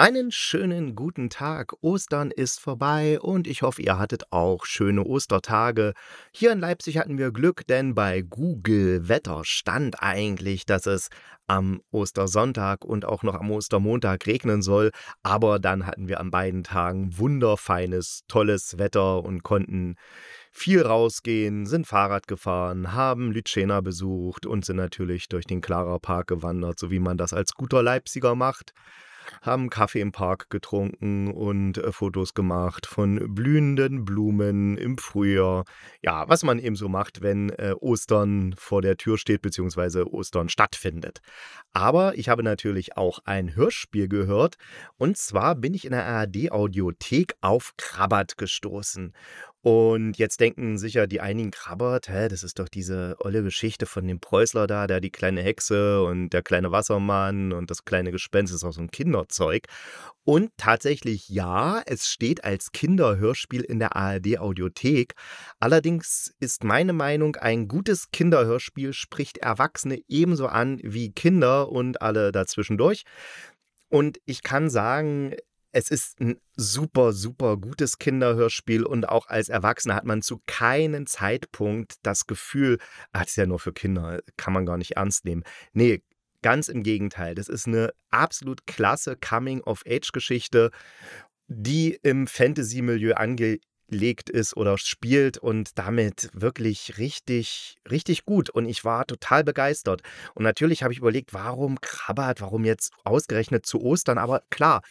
Einen schönen guten Tag. Ostern ist vorbei und ich hoffe, ihr hattet auch schöne Ostertage. Hier in Leipzig hatten wir Glück, denn bei Google Wetter stand eigentlich, dass es am Ostersonntag und auch noch am Ostermontag regnen soll. Aber dann hatten wir an beiden Tagen wunderfeines, tolles Wetter und konnten viel rausgehen, sind Fahrrad gefahren, haben Lütschena besucht und sind natürlich durch den Klarer Park gewandert, so wie man das als guter Leipziger macht haben Kaffee im Park getrunken und äh, Fotos gemacht von blühenden Blumen im Frühjahr. Ja, was man eben so macht, wenn äh, Ostern vor der Tür steht, beziehungsweise Ostern stattfindet. Aber ich habe natürlich auch ein Hörspiel gehört. Und zwar bin ich in der ARD-Audiothek auf Krabbert gestoßen. Und jetzt denken sicher die einigen Krabbert, hä, das ist doch diese olle Geschichte von dem Preußler da, der die kleine Hexe und der kleine Wassermann und das kleine Gespenst ist auch so ein Kinderzeug. Und tatsächlich ja, es steht als Kinderhörspiel in der ARD-Audiothek. Allerdings ist meine Meinung, ein gutes Kinderhörspiel spricht Erwachsene ebenso an wie Kinder und alle dazwischendurch. Und ich kann sagen, es ist ein super, super gutes Kinderhörspiel und auch als Erwachsener hat man zu keinem Zeitpunkt das Gefühl, ah, das ist ja nur für Kinder, kann man gar nicht ernst nehmen. Nee, ganz im Gegenteil. Das ist eine absolut klasse Coming-of-Age-Geschichte, die im Fantasy-Milieu angelegt ist oder spielt und damit wirklich richtig, richtig gut. Und ich war total begeistert. Und natürlich habe ich überlegt, warum Krabbert, warum jetzt ausgerechnet zu Ostern? Aber klar,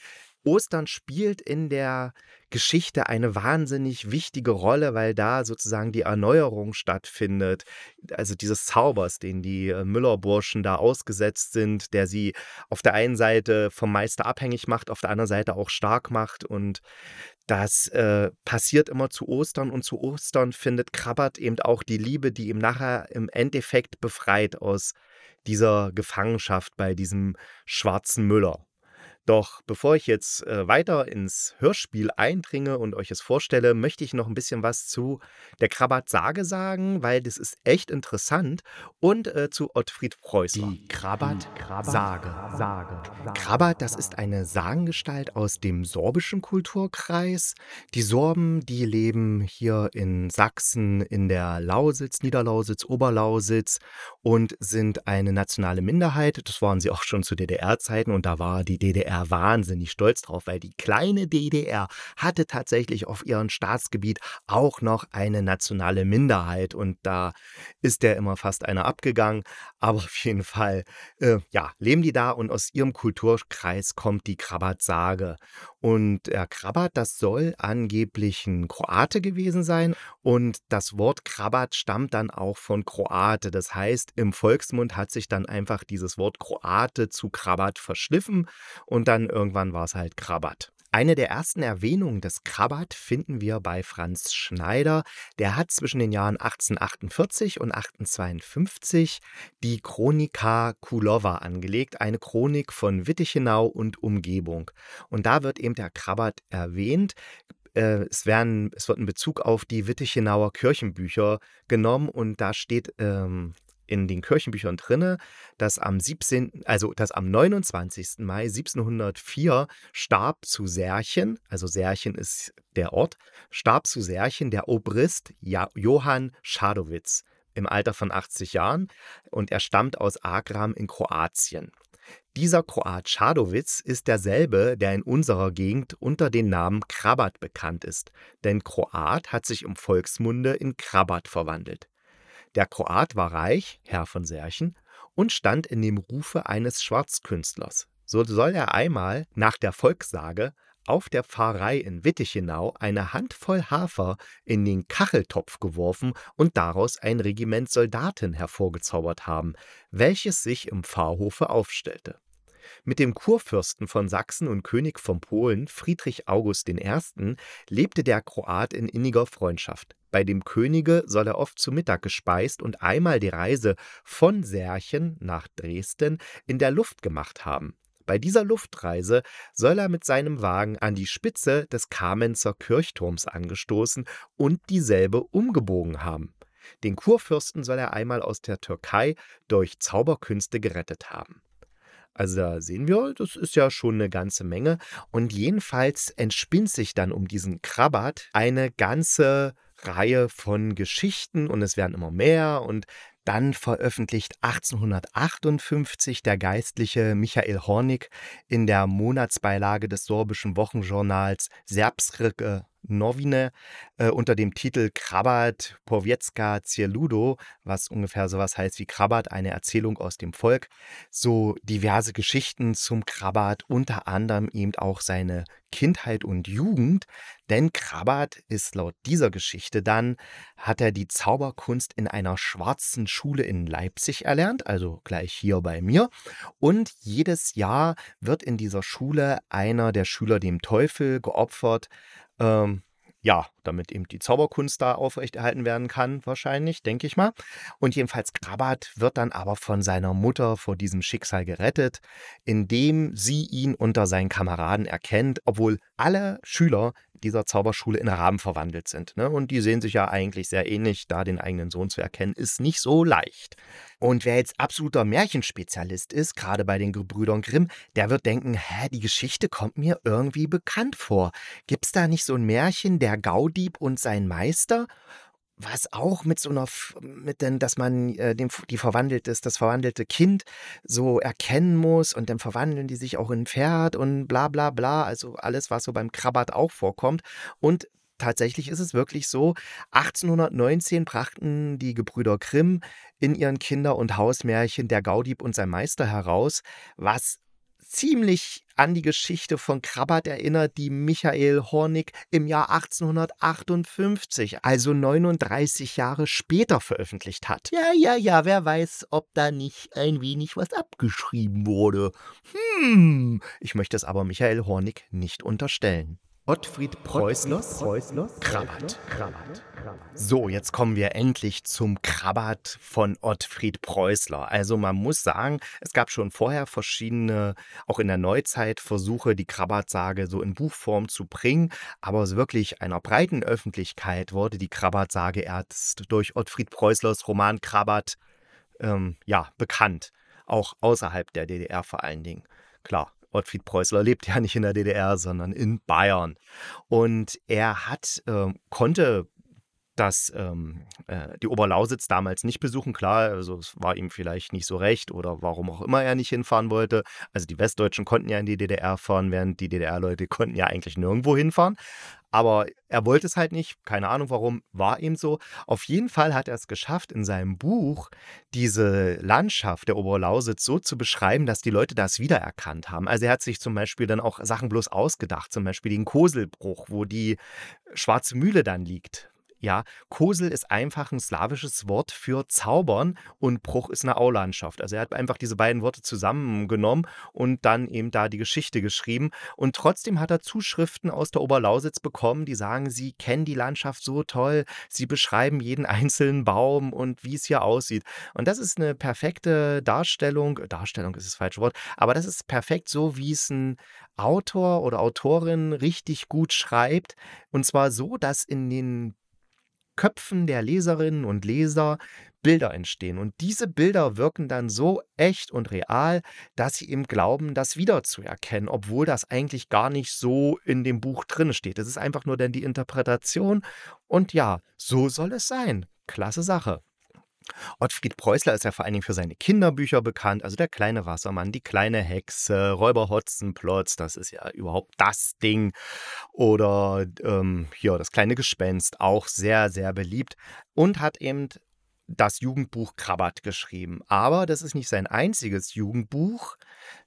Ostern spielt in der Geschichte eine wahnsinnig wichtige Rolle, weil da sozusagen die Erneuerung stattfindet. Also dieses Zaubers, den die äh, Müllerburschen da ausgesetzt sind, der sie auf der einen Seite vom Meister abhängig macht, auf der anderen Seite auch stark macht. Und das äh, passiert immer zu Ostern und zu Ostern findet Krabbert eben auch die Liebe, die ihm nachher im Endeffekt befreit aus dieser Gefangenschaft bei diesem schwarzen Müller. Doch bevor ich jetzt äh, weiter ins Hörspiel eindringe und euch es vorstelle, möchte ich noch ein bisschen was zu der Krabat-Sage sagen, weil das ist echt interessant und äh, zu Ottfried Preußler. Die Krabat-Sage. Sage. Krabat, das ist eine Sagengestalt aus dem sorbischen Kulturkreis. Die Sorben, die leben hier in Sachsen, in der Lausitz, Niederlausitz, Oberlausitz und sind eine nationale Minderheit. Das waren sie auch schon zu DDR-Zeiten und da war die DDR Wahnsinnig stolz drauf, weil die kleine DDR hatte tatsächlich auf ihrem Staatsgebiet auch noch eine nationale Minderheit und da ist der immer fast einer abgegangen. Aber auf jeden Fall, äh, ja, leben die da und aus ihrem Kulturkreis kommt die Krabat-Sage. Und der Krabat, das soll angeblich ein Kroate gewesen sein. Und das Wort Krabat stammt dann auch von Kroate. Das heißt, im Volksmund hat sich dann einfach dieses Wort Kroate zu Krabat verschliffen und dann irgendwann war es halt Krabat. Eine der ersten Erwähnungen des Krabat finden wir bei Franz Schneider. Der hat zwischen den Jahren 1848 und 1852 die Chronika Kulova angelegt, eine Chronik von Wittichenau und Umgebung. Und da wird eben der Krabat erwähnt. Äh, es, werden, es wird ein Bezug auf die Wittichenauer Kirchenbücher genommen und da steht ähm, in den Kirchenbüchern drinne, dass am 17., also dass am 29. Mai 1704 starb zu Särchen, also Särchen ist der Ort, starb zu Särchen der Obrist Johann Schadowitz im Alter von 80 Jahren und er stammt aus Agram in Kroatien. Dieser Kroat Schadowitz ist derselbe, der in unserer Gegend unter dem Namen Krabat bekannt ist, denn Kroat hat sich im Volksmunde in Krabat verwandelt. Der Kroat war reich, Herr von Särchen, und stand in dem Rufe eines Schwarzkünstlers. So soll er einmal, nach der Volkssage, auf der Pfarrei in Wittichenau eine Handvoll Hafer in den Kacheltopf geworfen und daraus ein Regiment Soldaten hervorgezaubert haben, welches sich im Pfarrhofe aufstellte. Mit dem Kurfürsten von Sachsen und König von Polen Friedrich August I. lebte der Kroat in inniger Freundschaft. Bei dem Könige soll er oft zu Mittag gespeist und einmal die Reise von Särchen nach Dresden in der Luft gemacht haben. Bei dieser Luftreise soll er mit seinem Wagen an die Spitze des Kamenzer Kirchturms angestoßen und dieselbe umgebogen haben. Den Kurfürsten soll er einmal aus der Türkei durch Zauberkünste gerettet haben. Also da sehen wir, das ist ja schon eine ganze Menge. Und jedenfalls entspinnt sich dann um diesen Krabat eine ganze Reihe von Geschichten und es werden immer mehr und dann veröffentlicht 1858 der Geistliche Michael Hornig in der Monatsbeilage des sorbischen Wochenjournals Serbsrike Novine äh, unter dem Titel Krabat Powiecka Cieludo, was ungefähr sowas heißt wie Krabat, eine Erzählung aus dem Volk, so diverse Geschichten zum Krabat, unter anderem eben auch seine Kindheit und Jugend, denn Krabat ist laut dieser Geschichte dann, hat er die Zauberkunst in einer schwarzen Schule in Leipzig erlernt, also gleich hier bei mir, und jedes Jahr wird in dieser Schule einer der Schüler dem Teufel geopfert, ähm, ja, damit eben die Zauberkunst da aufrechterhalten werden kann, wahrscheinlich, denke ich mal. Und jedenfalls Krabat wird dann aber von seiner Mutter vor diesem Schicksal gerettet, indem sie ihn unter seinen Kameraden erkennt, obwohl alle Schüler dieser Zauberschule in Raben verwandelt sind. Ne? Und die sehen sich ja eigentlich sehr ähnlich. Da den eigenen Sohn zu erkennen, ist nicht so leicht. Und wer jetzt absoluter Märchenspezialist ist, gerade bei den Gebrüdern Grimm, der wird denken, hä, die Geschichte kommt mir irgendwie bekannt vor. Gibt's da nicht so ein Märchen, der Gaudieb und sein Meister? was auch mit so einer, mit denn, dass man äh, dem, die verwandelt das verwandelte Kind so erkennen muss und dann verwandeln die sich auch in ein Pferd und bla bla bla, also alles, was so beim Krabat auch vorkommt. Und tatsächlich ist es wirklich so, 1819 brachten die Gebrüder Grimm in ihren Kinder- und Hausmärchen Der Gaudieb und sein Meister heraus, was ziemlich an die Geschichte von Krabbert erinnert, die Michael Hornig im Jahr 1858, also 39 Jahre später veröffentlicht hat. Ja, ja, ja, wer weiß, ob da nicht ein wenig was abgeschrieben wurde. Hm, ich möchte es aber Michael Hornig nicht unterstellen. Ottfried Preußlers Krabat. Krabat. So, jetzt kommen wir endlich zum Krabat von Ottfried Preußler. Also man muss sagen, es gab schon vorher verschiedene, auch in der Neuzeit, Versuche, die Krabat-Sage so in Buchform zu bringen. Aber wirklich einer breiten Öffentlichkeit wurde die Krabat-Sage erst durch Ottfried Preußlers Roman Krabat ähm, ja, bekannt. Auch außerhalb der DDR vor allen Dingen. Klar, Ottfried Preußler lebt ja nicht in der DDR, sondern in Bayern. Und er hat, äh, konnte das ähm, äh, die Oberlausitz damals nicht besuchen. Klar, also es war ihm vielleicht nicht so recht oder warum auch immer er nicht hinfahren wollte. Also die Westdeutschen konnten ja in die DDR fahren, während die DDR-Leute konnten ja eigentlich nirgendwo hinfahren. Aber er wollte es halt nicht, keine Ahnung warum, war ihm so. Auf jeden Fall hat er es geschafft, in seinem Buch diese Landschaft der Oberlausitz so zu beschreiben, dass die Leute das wiedererkannt haben. Also er hat sich zum Beispiel dann auch Sachen bloß ausgedacht, zum Beispiel den Koselbruch, wo die Schwarze Mühle dann liegt. Ja, Kosel ist einfach ein slawisches Wort für zaubern und Bruch ist eine Aulandschaft. Also er hat einfach diese beiden Worte zusammengenommen und dann eben da die Geschichte geschrieben. Und trotzdem hat er Zuschriften aus der Oberlausitz bekommen, die sagen, sie kennen die Landschaft so toll, sie beschreiben jeden einzelnen Baum und wie es hier aussieht. Und das ist eine perfekte Darstellung, Darstellung ist das falsche Wort, aber das ist perfekt so, wie es ein Autor oder Autorin richtig gut schreibt. Und zwar so, dass in den Köpfen der Leserinnen und Leser Bilder entstehen. Und diese Bilder wirken dann so echt und real, dass sie eben glauben, das wiederzuerkennen, obwohl das eigentlich gar nicht so in dem Buch drin steht. Es ist einfach nur dann die Interpretation. Und ja, so soll es sein. Klasse Sache. Ottfried Preußler ist ja vor allen Dingen für seine Kinderbücher bekannt, also der kleine Wassermann, die kleine Hexe, Räuber Hotzenplotz, das ist ja überhaupt das Ding. Oder ähm, ja, das kleine Gespenst, auch sehr, sehr beliebt. Und hat eben das Jugendbuch Krabat geschrieben. Aber das ist nicht sein einziges Jugendbuch,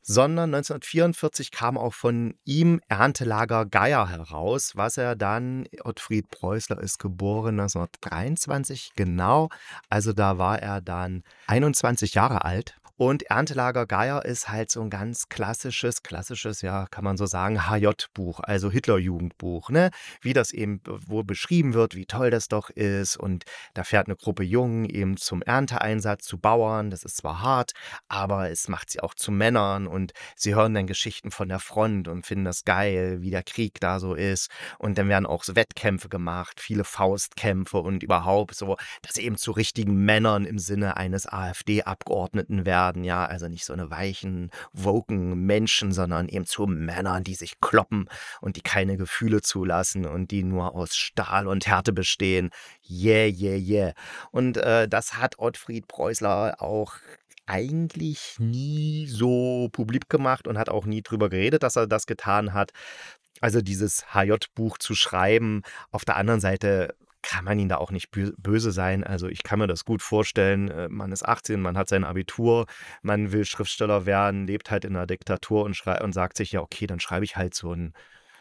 sondern 1944 kam auch von ihm Erntelager Geier heraus, was er dann, Ottfried Preußler ist geboren 1923, genau, also da war er dann 21 Jahre alt Und Erntelager Geier ist halt so ein ganz klassisches, klassisches, ja, kann man so sagen, HJ-Buch, also Hitlerjugendbuch, ne? Wie das eben, wo beschrieben wird, wie toll das doch ist. Und da fährt eine Gruppe Jungen eben zum Ernteeinsatz zu Bauern. Das ist zwar hart, aber es macht sie auch zu Männern und sie hören dann Geschichten von der Front und finden das geil, wie der Krieg da so ist. Und dann werden auch so Wettkämpfe gemacht, viele Faustkämpfe und überhaupt so, dass eben zu richtigen Männern im Sinne eines AfD-Abgeordneten werden. Ja, also nicht so eine weichen, woken Menschen, sondern eben zu Männern, die sich kloppen und die keine Gefühle zulassen und die nur aus Stahl und Härte bestehen. Yeah, yeah, yeah. Und äh, das hat Ottfried Preußler auch eigentlich nie so publik gemacht und hat auch nie drüber geredet, dass er das getan hat. Also dieses HJ-Buch zu schreiben. Auf der anderen Seite kann man ihn da auch nicht böse sein. Also ich kann mir das gut vorstellen. Äh, man ist 18, man hat sein Abitur, man will Schriftsteller werden, lebt halt in einer Diktatur und, und sagt sich, ja, okay, dann schreibe ich halt so ein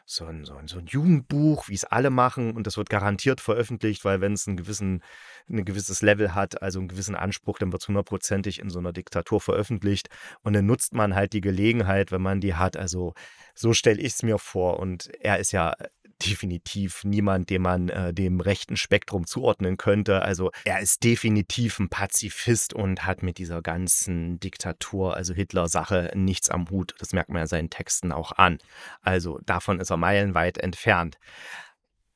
so ein, so ein, so ein Jugendbuch, wie es alle machen, und das wird garantiert veröffentlicht, weil wenn es einen gewissen, ein gewisses Level hat, also einen gewissen Anspruch, dann wird es hundertprozentig in so einer Diktatur veröffentlicht. Und dann nutzt man halt die Gelegenheit, wenn man die hat. Also so stelle ich es mir vor. Und er ist ja definitiv niemand, den man äh, dem rechten Spektrum zuordnen könnte. Also er ist definitiv ein Pazifist und hat mit dieser ganzen Diktatur, also Hitler-Sache, nichts am Hut. Das merkt man ja seinen Texten auch an. Also davon ist er meilenweit entfernt.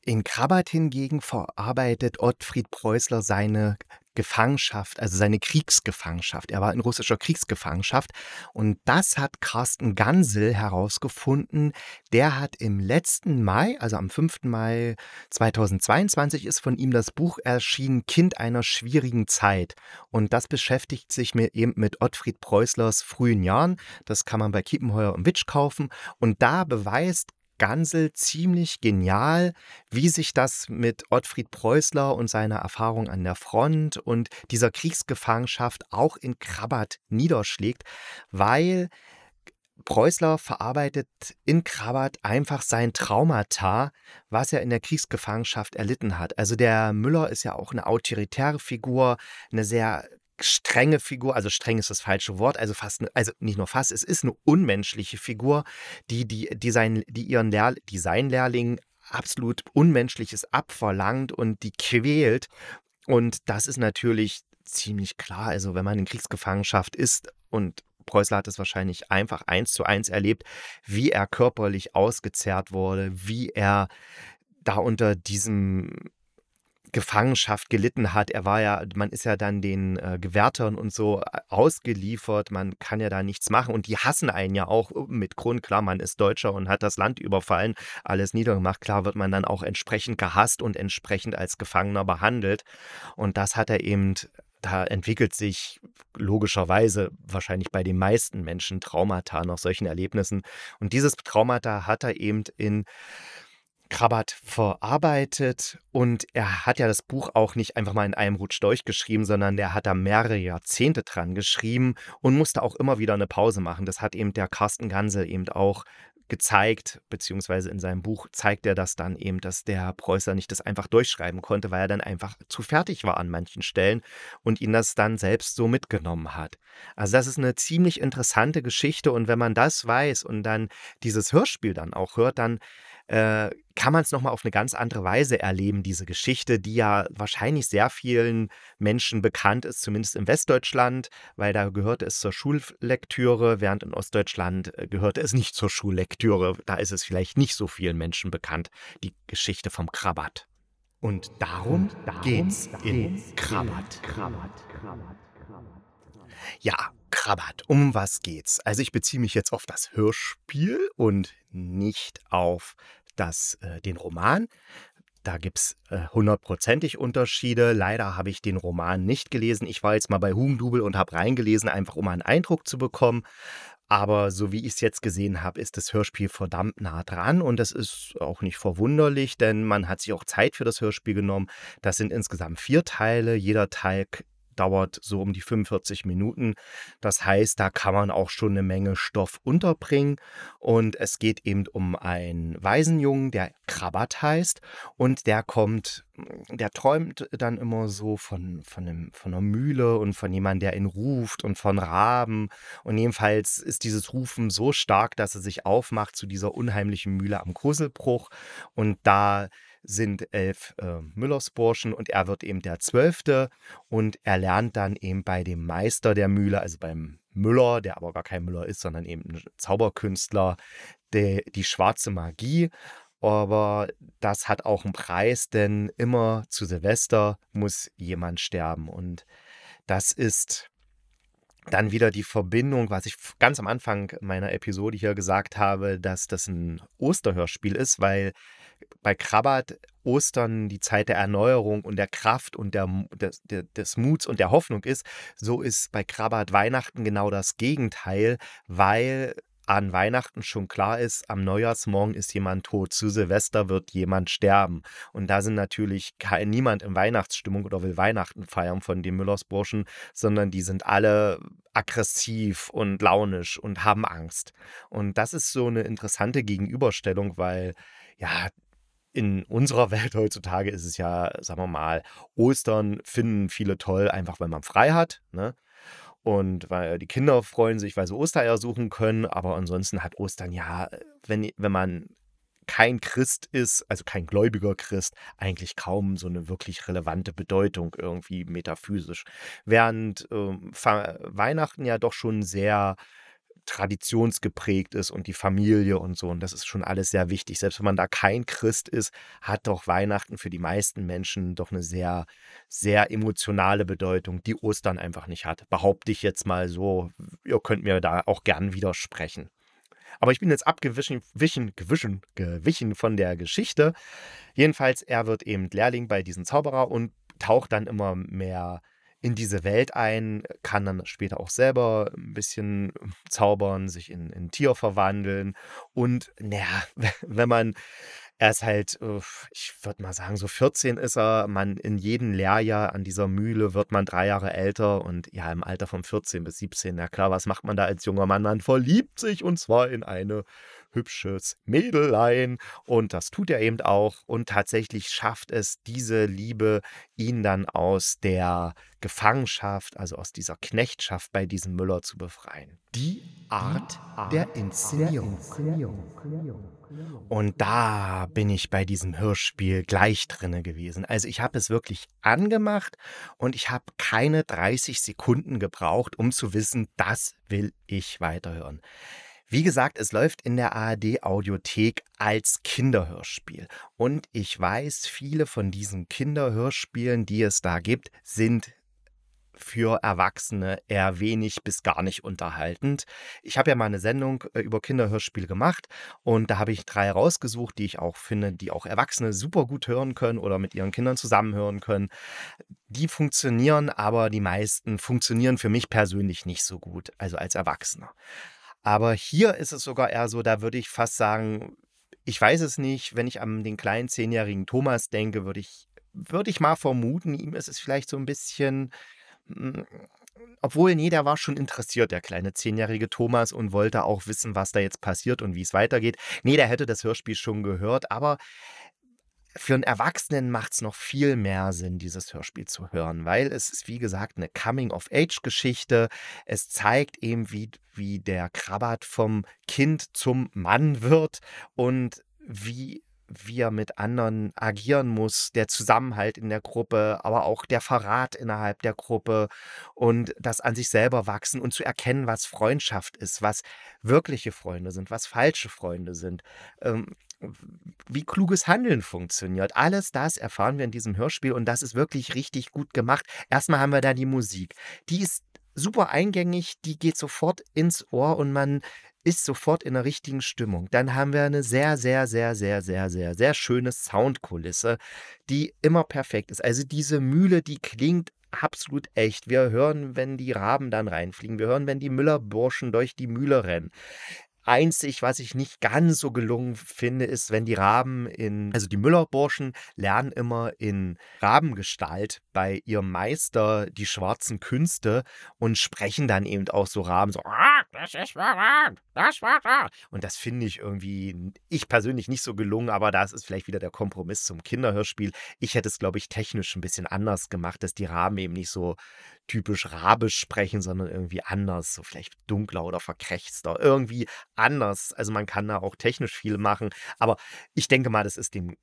In Krabat hingegen verarbeitet Ottfried Preußler seine Gefangenschaft, also seine Kriegsgefangenschaft. Er war in russischer Kriegsgefangenschaft und das hat Carsten Gansel herausgefunden. Der hat im letzten Mai, also am 5. Mai 2022, ist von ihm das Buch erschienen Kind einer schwierigen Zeit. Und das beschäftigt sich mit, eben mit Ottfried Preußlers frühen Jahren. Das kann man bei Kiepenheuer und Witsch kaufen. Und da beweist Gansel ziemlich genial, wie sich das mit Ottfried Preußler und seiner Erfahrung an der Front und dieser Kriegsgefangenschaft auch in Krabat niederschlägt, weil Preußler verarbeitet in Krabat einfach sein Traumata, was er in der Kriegsgefangenschaft erlitten hat. Also der Müller ist ja auch eine autoritäre Figur, eine sehr strenge Figur, also streng ist das falsche Wort, also fast, also nicht nur fast, es ist eine unmenschliche Figur, die, die, die, sein, die ihren Lehr Designlehrling absolut Unmenschliches abverlangt und die quält. Und das ist natürlich ziemlich klar. Also, wenn man in Kriegsgefangenschaft ist und Preußler hat es wahrscheinlich einfach eins zu eins erlebt, wie er körperlich ausgezehrt wurde, wie er da unter diesem Gefangenschaft gelitten hat. Er war ja, man ist ja dann den äh, Gewärtern und so äh, ausgeliefert. Man kann ja da nichts machen. Und die hassen einen ja auch äh, mit Grund. Klar, man ist Deutscher und hat das Land überfallen, alles niedergemacht. Klar wird man dann auch entsprechend gehasst und entsprechend als Gefangener behandelt. Und das hat er eben da entwickelt sich logischerweise wahrscheinlich bei den meisten Menschen Traumata nach solchen Erlebnissen. Und dieses Traumata hat er eben in Krabat verarbeitet und er hat ja das Buch auch nicht einfach mal in einem Rutsch durchgeschrieben, sondern der hat da mehrere Jahrzehnte dran geschrieben und musste auch immer wieder eine Pause machen. Das hat eben der Carsten Gansel eben auch gezeigt, beziehungsweise in seinem Buch zeigt er das dann eben, dass der Preußer nicht das einfach durchschreiben konnte, weil er dann einfach zu fertig war an manchen Stellen und ihn das dann selbst so mitgenommen hat. Also das ist eine ziemlich interessante Geschichte und wenn man das weiß und dann dieses Hörspiel dann auch hört, dann äh, kann man es nochmal auf eine ganz andere Weise erleben, diese Geschichte, die ja wahrscheinlich sehr vielen Menschen bekannt ist, zumindest in Westdeutschland, weil da gehörte es zur Schullektüre, während in Ostdeutschland äh, gehörte es nicht zur Schullektüre. Da ist es vielleicht nicht so vielen Menschen bekannt, die Geschichte vom Krabat. Und darum, Und darum geht's in Krabat. Krabat. Krabat. Ja, Krabat, um was geht's? Also ich beziehe mich jetzt auf das Hörspiel und nicht auf das, äh, den Roman. Da gibt es äh, hundertprozentig Unterschiede. Leider habe ich den Roman nicht gelesen. Ich war jetzt mal bei Hugendubel und habe reingelesen, einfach um einen Eindruck zu bekommen. Aber so wie ich es jetzt gesehen habe, ist das Hörspiel verdammt nah dran und das ist auch nicht verwunderlich, denn man hat sich auch Zeit für das Hörspiel genommen. Das sind insgesamt vier Teile. Jeder Teil dauert so um die 45 Minuten. Das heißt, da kann man auch schon eine Menge Stoff unterbringen. Und es geht eben um einen Waisenjungen, der Krabat heißt. Und der kommt, der träumt dann immer so von, von, einem, von einer Mühle und von jemandem, der ihn ruft und von Raben. Und jedenfalls ist dieses Rufen so stark, dass er sich aufmacht zu dieser unheimlichen Mühle am Koselbruch. Und da sind elf äh, Müllersburschen und er wird eben der Zwölfte und er lernt dann eben bei dem Meister der Mühle, also beim Müller, der aber gar kein Müller ist, sondern eben ein Zauberkünstler, die, die schwarze Magie. Aber das hat auch einen Preis, denn immer zu Silvester muss jemand sterben. Und das ist dann wieder die Verbindung, was ich ganz am Anfang meiner Episode hier gesagt habe, dass das ein Osterhörspiel ist, weil bei Krabbert Ostern die Zeit der Erneuerung und der Kraft und der, des, des Muts und der Hoffnung ist, so ist bei Krabbert Weihnachten genau das Gegenteil, weil an Weihnachten schon klar ist, am Neujahrsmorgen ist jemand tot, zu Silvester wird jemand sterben. Und da sind natürlich niemand in Weihnachtsstimmung oder will Weihnachten feiern von den Müllersburschen, sondern die sind alle aggressiv und launisch und haben Angst. Und das ist so eine interessante Gegenüberstellung, weil ja, in unserer Welt heutzutage ist es ja, sagen wir mal, Ostern finden viele toll, einfach weil man frei hat. Ne? Und weil die Kinder freuen sich, weil sie Ostereier suchen können. Aber ansonsten hat Ostern ja, wenn, wenn man kein Christ ist, also kein gläubiger Christ, eigentlich kaum so eine wirklich relevante Bedeutung irgendwie metaphysisch. Während äh, Weihnachten ja doch schon sehr traditionsgeprägt ist und die Familie und so. Und das ist schon alles sehr wichtig. Selbst wenn man da kein Christ ist, hat doch Weihnachten für die meisten Menschen doch eine sehr, sehr emotionale Bedeutung, die Ostern einfach nicht hat. Behaupte ich jetzt mal so. Ihr könnt mir da auch gern widersprechen. Aber ich bin jetzt abgewichen, wichen, gewichen, gewichen von der Geschichte. Jedenfalls, er wird eben Lehrling bei diesem Zauberer und taucht dann immer mehr in diese Welt ein, kann dann später auch selber ein bisschen zaubern, sich in, in Tier verwandeln. Und naja, wenn man er ist halt, ich würde mal sagen, so 14 ist er. Man in jedem Lehrjahr an dieser Mühle wird man drei Jahre älter und ja, im Alter von 14 bis 17, na klar, was macht man da als junger Mann? Man verliebt sich und zwar in eine hübsches Mädelein und das tut er eben auch und tatsächlich schafft es diese Liebe, ihn dann aus der Gefangenschaft, also aus dieser Knechtschaft bei diesem Müller zu befreien. Die Art der Inszenierung. Und da bin ich bei diesem Hörspiel gleich drinne gewesen. Also ich habe es wirklich angemacht und ich habe keine 30 Sekunden gebraucht, um zu wissen, das will ich weiterhören. Wie gesagt, es läuft in der ARD Audiothek als Kinderhörspiel. Und ich weiß, viele von diesen Kinderhörspielen, die es da gibt, sind für Erwachsene eher wenig bis gar nicht unterhaltend. Ich habe ja mal eine Sendung äh, über Kinderhörspiele gemacht und da habe ich drei rausgesucht, die ich auch finde, die auch Erwachsene super gut hören können oder mit ihren Kindern zusammenhören können. Die funktionieren, aber die meisten funktionieren für mich persönlich nicht so gut, also als Erwachsener. Aber hier ist es sogar eher so, da würde ich fast sagen, ich weiß es nicht, wenn ich an den kleinen zehnjährigen Thomas denke, würde ich, würde ich mal vermuten, ihm ist es vielleicht so ein bisschen, hm, obwohl, nee, der war schon interessiert, der kleine zehnjährige Thomas, und wollte auch wissen, was da jetzt passiert und wie es weitergeht. Nee, der hätte das Hörspiel schon gehört, aber für einen Erwachsenen macht es noch viel mehr Sinn, dieses Hörspiel zu hören, weil es ist, wie gesagt, eine Coming-of-Age-Geschichte. Es zeigt eben, wie, wie der Krabat vom Kind zum Mann wird und wie wie er mit anderen agieren muss, der Zusammenhalt in der Gruppe, aber auch der Verrat innerhalb der Gruppe und das an sich selber wachsen und zu erkennen, was Freundschaft ist, was wirkliche Freunde sind, was falsche Freunde sind. Ähm, wie kluges Handeln funktioniert. Alles das erfahren wir in diesem Hörspiel und das ist wirklich richtig gut gemacht. Erstmal haben wir da die Musik. Die ist super eingängig, die geht sofort ins Ohr und man ist sofort in der richtigen Stimmung. Dann haben wir eine sehr, sehr, sehr, sehr, sehr, sehr, sehr schöne Soundkulisse, die immer perfekt ist. Also diese Mühle, die klingt absolut echt. Wir hören, wenn die Raben dann reinfliegen. Wir hören, wenn die Müllerburschen durch die Mühle rennen Einzig, was ich nicht ganz so gelungen finde, ist, wenn die Raben in, also die Müllerburschen lernen immer in Rabengestalt bei ihrem Meister die schwarzen Künste und sprechen dann eben auch so Raben so, ah, das ist wahr, das war wahr. Und das finde ich irgendwie, ich persönlich nicht so gelungen, aber das ist vielleicht wieder der Kompromiss zum Kinderhörspiel. Ich hätte es, glaube ich, technisch ein bisschen anders gemacht, dass die Raben eben nicht so typisch rabisch sprechen, sondern irgendwie anders, so vielleicht dunkler oder verkrächzter, irgendwie anders. Also man kann da auch technisch viel machen, aber ich denke mal, das ist dem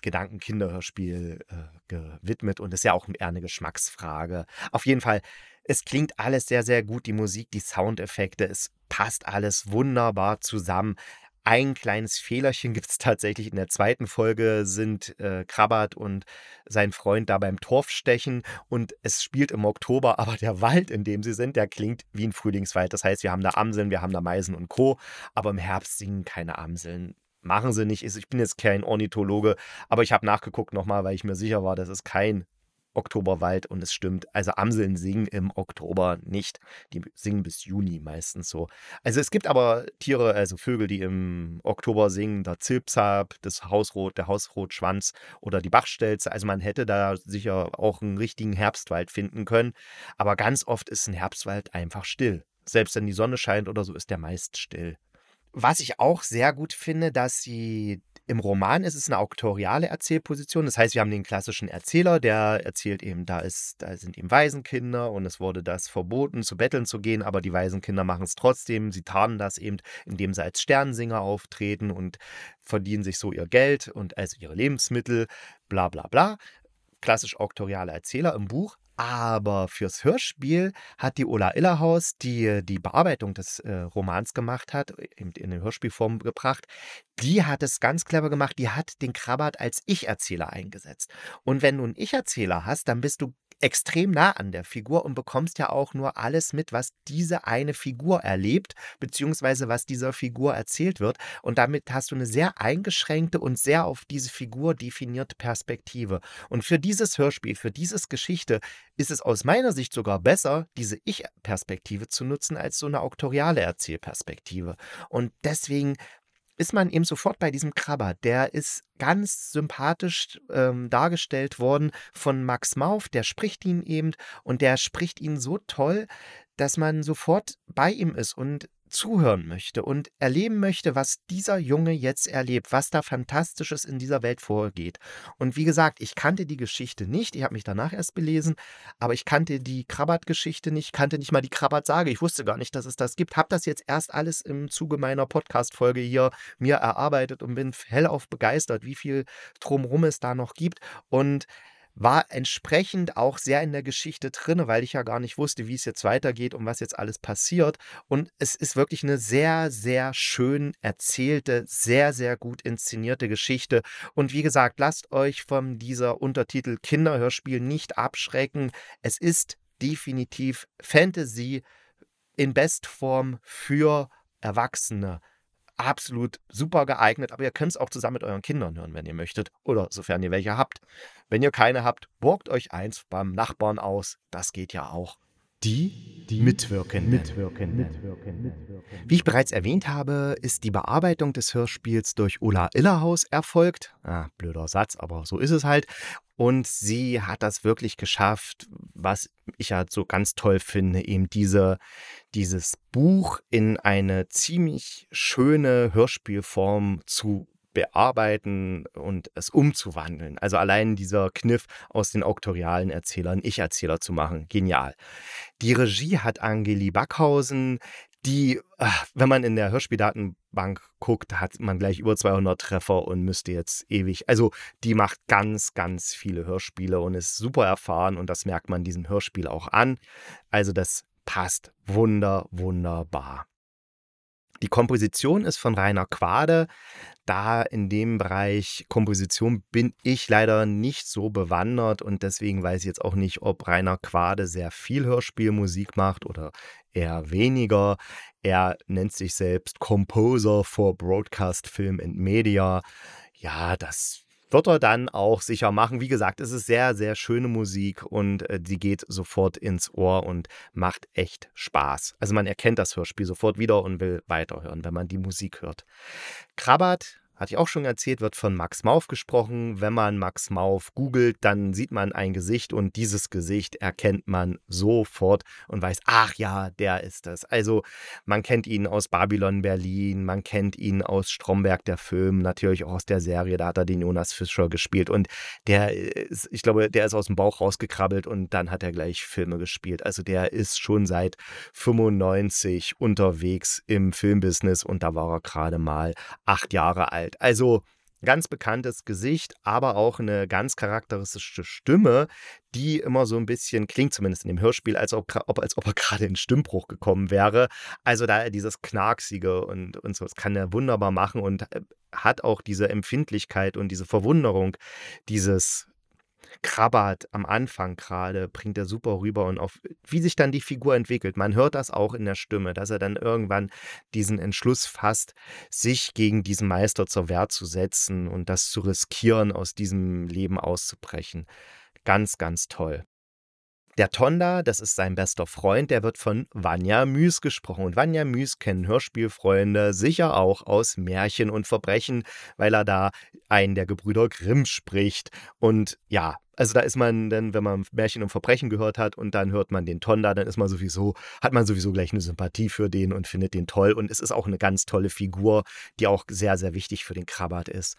Gedanken Kinderhörspiel äh, gewidmet und ist ja auch eher eine Geschmacksfrage. Auf jeden Fall, es klingt alles sehr, sehr gut, die Musik, die Soundeffekte, es passt alles wunderbar zusammen. Ein kleines Fehlerchen gibt es tatsächlich in der zweiten Folge, sind äh, Krabbert und sein Freund da beim Torfstechen und es spielt im Oktober, aber der Wald, in dem sie sind, der klingt wie ein Frühlingswald. Das heißt, wir haben da Amseln, wir haben da Meisen und Co., aber im Herbst singen keine Amseln. Machen sie nicht. Ich bin jetzt kein Ornithologe, aber ich habe nachgeguckt nochmal, weil ich mir sicher war, das ist kein Oktoberwald und es stimmt. Also Amseln singen im Oktober nicht. Die singen bis Juni meistens so. Also es gibt aber Tiere, also Vögel, die im Oktober singen, der Zilpsab, das Hausrot, der Hausrotschwanz oder die Bachstelze. Also man hätte da sicher auch einen richtigen Herbstwald finden können. Aber ganz oft ist ein Herbstwald einfach still. Selbst wenn die Sonne scheint oder so, ist der meist still. Was ich auch sehr gut finde, dass sie im Roman ist es eine auktoriale Erzählposition. Das heißt, wir haben den klassischen Erzähler, der erzählt eben, da ist, da sind eben Waisenkinder und es wurde das verboten, zu betteln zu gehen, aber die Waisenkinder machen es trotzdem. Sie tarnen das eben, indem sie als Sternensinger auftreten und verdienen sich so ihr Geld und also ihre Lebensmittel, bla bla bla. Klassisch auktoriale Erzähler im Buch. Aber fürs Hörspiel hat die Ola Illerhaus, die die Bearbeitung des äh, Romans gemacht hat, eben in eine Hörspielform gebracht, die hat es ganz clever gemacht. Die hat den Krabbert als Ich-Erzähler eingesetzt. Und wenn du einen Ich-Erzähler hast, dann bist du extrem nah an der Figur und bekommst ja auch nur alles mit, was diese eine Figur erlebt, beziehungsweise was dieser Figur erzählt wird. Und damit hast du eine sehr eingeschränkte und sehr auf diese Figur definierte Perspektive. Und für dieses Hörspiel, für dieses Geschichte ist es aus meiner Sicht sogar besser, diese Ich-Perspektive zu nutzen, als so eine auktoriale Erzählperspektive. Und deswegen ist man eben sofort bei diesem Krabber. Der ist ganz sympathisch ähm, dargestellt worden von Max Mauf. Der spricht ihn eben und der spricht ihn so toll, dass man sofort bei ihm ist und zuhören möchte und erleben möchte, was dieser Junge jetzt erlebt, was da Fantastisches in dieser Welt vorgeht. Und wie gesagt, ich kannte die Geschichte nicht, ich habe mich danach erst belesen, aber ich kannte die Krabat-Geschichte nicht, kannte nicht mal die Krabat-Sage, ich wusste gar nicht, dass es das gibt, habe das jetzt erst alles im Zuge meiner Podcast-Folge hier mir erarbeitet und bin hellauf begeistert, wie viel drumherum es da noch gibt. Und war entsprechend auch sehr in der Geschichte drin, weil ich ja gar nicht wusste, wie es jetzt weitergeht und was jetzt alles passiert. Und es ist wirklich eine sehr, sehr schön erzählte, sehr, sehr gut inszenierte Geschichte. Und wie gesagt, lasst euch von dieser Untertitel Kinderhörspiel nicht abschrecken. Es ist definitiv Fantasy in Bestform für Erwachsene absolut super geeignet, aber ihr könnt es auch zusammen mit euren Kindern hören, wenn ihr möchtet. Oder sofern ihr welche habt. Wenn ihr keine habt, borgt euch eins beim Nachbarn aus. Das geht ja auch. Die, die mitwirken. Mitwirken. Mitwirken. Mitwirken. Wie ich bereits erwähnt habe, ist die Bearbeitung des Hörspiels durch Ulla Illerhaus erfolgt. Ah, blöder Satz, aber so ist es halt. Und sie hat das wirklich geschafft, was ich ja so ganz toll finde, eben diese, dieses Buch in eine ziemlich schöne Hörspielform zu bearbeiten und es umzuwandeln. Also allein dieser Kniff aus den auktorialen Erzählern Ich-Erzähler zu machen, genial. Die Regie hat Angeli Backhausen, die, ah, wenn man in der Hörspieldatenbank guckt, hat man gleich über 200 Treffer und müsste jetzt ewig. Also die macht ganz, ganz viele Hörspiele und ist super erfahren und das merkt man diesem Hörspiel auch an. Also das passt wunder, wunderbar. Die Komposition ist von Rainer Quade. Da in dem Bereich Komposition bin ich leider nicht so bewandert und deswegen weiß ich jetzt auch nicht, ob Rainer Quade sehr viel Hörspielmusik macht oder eher weniger. Er nennt sich selbst Composer for Broadcast Film and Media. Ja, das wird er dann auch sicher machen. Wie gesagt, es ist sehr, sehr schöne Musik und äh, die geht sofort ins Ohr und macht echt Spaß. Also man erkennt das Hörspiel sofort wieder und will weiterhören, wenn man die Musik hört. Krabbert hatte ich auch schon erzählt, wird von Max Mauf gesprochen. Wenn man Max Mauf googelt, dann sieht man ein Gesicht und dieses Gesicht erkennt man sofort und weiß, ach ja, der ist es. Also man kennt ihn aus Babylon Berlin, man kennt ihn aus Stromberg, der Film, natürlich auch aus der Serie, da hat er den Jonas Fischer gespielt und der ist, ich glaube, der ist aus dem Bauch rausgekrabbelt und dann hat er gleich Filme gespielt. Also der ist schon seit 95 unterwegs im Filmbusiness und da war er gerade mal acht Jahre alt alt. Also ganz bekanntes Gesicht, aber auch eine ganz charakteristische Stimme, die immer so ein bisschen klingt, zumindest in dem Hörspiel, als ob, als ob er gerade in Stimmbruch gekommen wäre. Also da dieses Knarksige und, und so, das kann er wunderbar machen und äh, hat auch diese Empfindlichkeit und diese Verwunderung dieses Krabbert am Anfang gerade, bringt er super rüber und auf wie sich dann die Figur entwickelt. Man hört das auch in der Stimme, dass er dann irgendwann diesen Entschluss fasst, sich gegen diesen Meister zur Wehr zu setzen und das zu riskieren, aus diesem Leben auszubrechen. Ganz, ganz toll. Der Tonda, das ist sein bester Freund, der wird von Vanya Müs gesprochen. Und Vanya Müs kennen Hörspielfreunde sicher auch aus Märchen und Verbrechen, weil er da einen der Gebrüder Grimm spricht. Und ja, also da ist man dann, wenn man Märchen und Verbrechen gehört hat und dann hört man den Tonda, dann ist man sowieso, hat man sowieso gleich eine Sympathie für den und findet den toll. Und es ist auch eine ganz tolle Figur, die auch sehr, sehr wichtig für den Krabbert ist.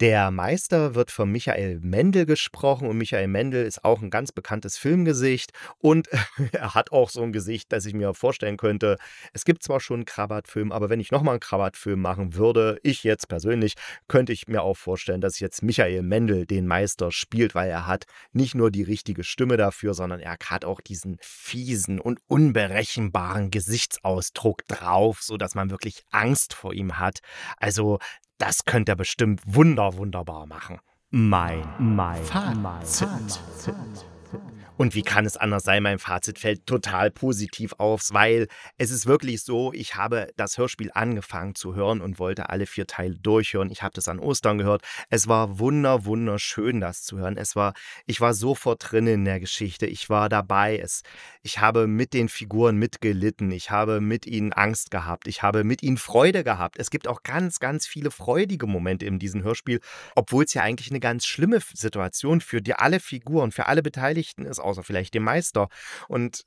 Der Meister wird von Michael Mendel gesprochen und Michael Mendel ist auch ein ganz bekanntes Filmgesicht und er hat auch so ein Gesicht, das ich mir vorstellen könnte. Es gibt zwar schon einen Krabbert-Film, aber wenn ich nochmal einen Krabbert-Film machen würde, ich jetzt persönlich, könnte ich mir auch vorstellen, dass jetzt Michael Mendel den Meister spielt, weil er hat nicht nur die richtige Stimme dafür, sondern er hat auch diesen fiesen und unberechenbaren Gesichtsausdruck drauf, sodass man wirklich Angst vor ihm hat. Also, das könnte er bestimmt wunder, wunderbar machen. Mein, mein, Fazit. Mein Fazit. Und wie kann es anders sein? Mein Fazit fällt total positiv auf, weil es ist wirklich so, ich habe das Hörspiel angefangen zu hören und wollte alle vier Teile durchhören. Ich habe das an Ostern gehört. Es war wunder, wunderschön, das zu hören. Es war, ich war sofort drin in der Geschichte. Ich war dabei. Es, ich habe mit den Figuren mitgelitten. Ich habe mit ihnen Angst gehabt. Ich habe mit ihnen Freude gehabt. Es gibt auch ganz, ganz viele freudige Momente in diesem Hörspiel, obwohl es ja eigentlich eine ganz schlimme Situation für die alle Figuren, für alle Beteiligten ist außer vielleicht dem Meister. Und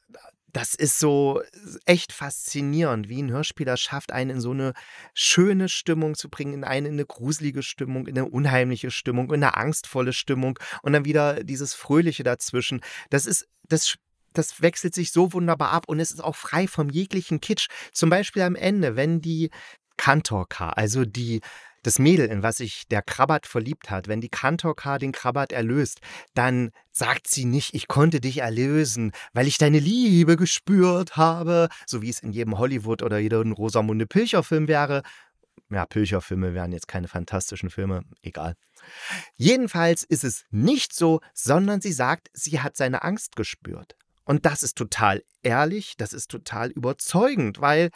das ist so echt faszinierend, wie ein Hörspieler schafft, einen in so eine schöne Stimmung zu bringen, in eine, in eine gruselige Stimmung, in eine unheimliche Stimmung, in eine angstvolle Stimmung und dann wieder dieses Fröhliche dazwischen. Das ist, das das wechselt sich so wunderbar ab und es ist auch frei vom jeglichen Kitsch. Zum Beispiel am Ende, wenn die Kantorka, also die das Mädel, in was sich der Krabbert verliebt hat, wenn die Kantorka den Krabbert erlöst, dann sagt sie nicht, ich konnte dich erlösen, weil ich deine Liebe gespürt habe, so wie es in jedem Hollywood oder jedem Rosamunde Pilcher-Film wäre. Ja, Pilcher-Filme wären jetzt keine fantastischen Filme, egal. Jedenfalls ist es nicht so, sondern sie sagt, sie hat seine Angst gespürt. Und das ist total ehrlich, das ist total überzeugend, weil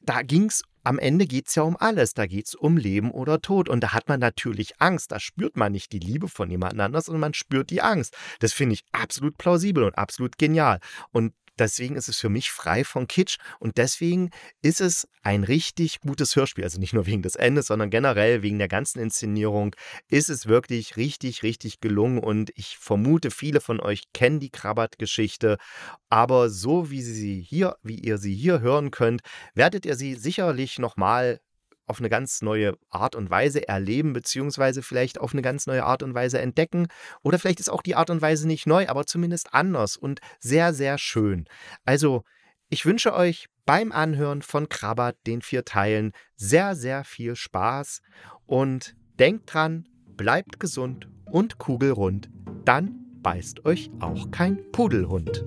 da ging es am Ende geht es ja um alles. Da geht es um Leben oder Tod. Und da hat man natürlich Angst. Da spürt man nicht die Liebe von jemand anders, sondern man spürt die Angst. Das finde ich absolut plausibel und absolut genial. Und Deswegen ist es für mich frei von Kitsch und deswegen ist es ein richtig gutes Hörspiel. Also nicht nur wegen des Endes, sondern generell wegen der ganzen Inszenierung ist es wirklich richtig, richtig gelungen und ich vermute, viele von euch kennen die Krabbert-Geschichte, aber so wie sie hier, wie ihr sie hier hören könnt, werdet ihr sie sicherlich nochmal auf eine ganz neue Art und Weise erleben, beziehungsweise vielleicht auf eine ganz neue Art und Weise entdecken. Oder vielleicht ist auch die Art und Weise nicht neu, aber zumindest anders und sehr, sehr schön. Also, ich wünsche euch beim Anhören von Krabbert, den vier Teilen, sehr, sehr viel Spaß und denkt dran, bleibt gesund und kugelrund, dann beißt euch auch kein Pudelhund.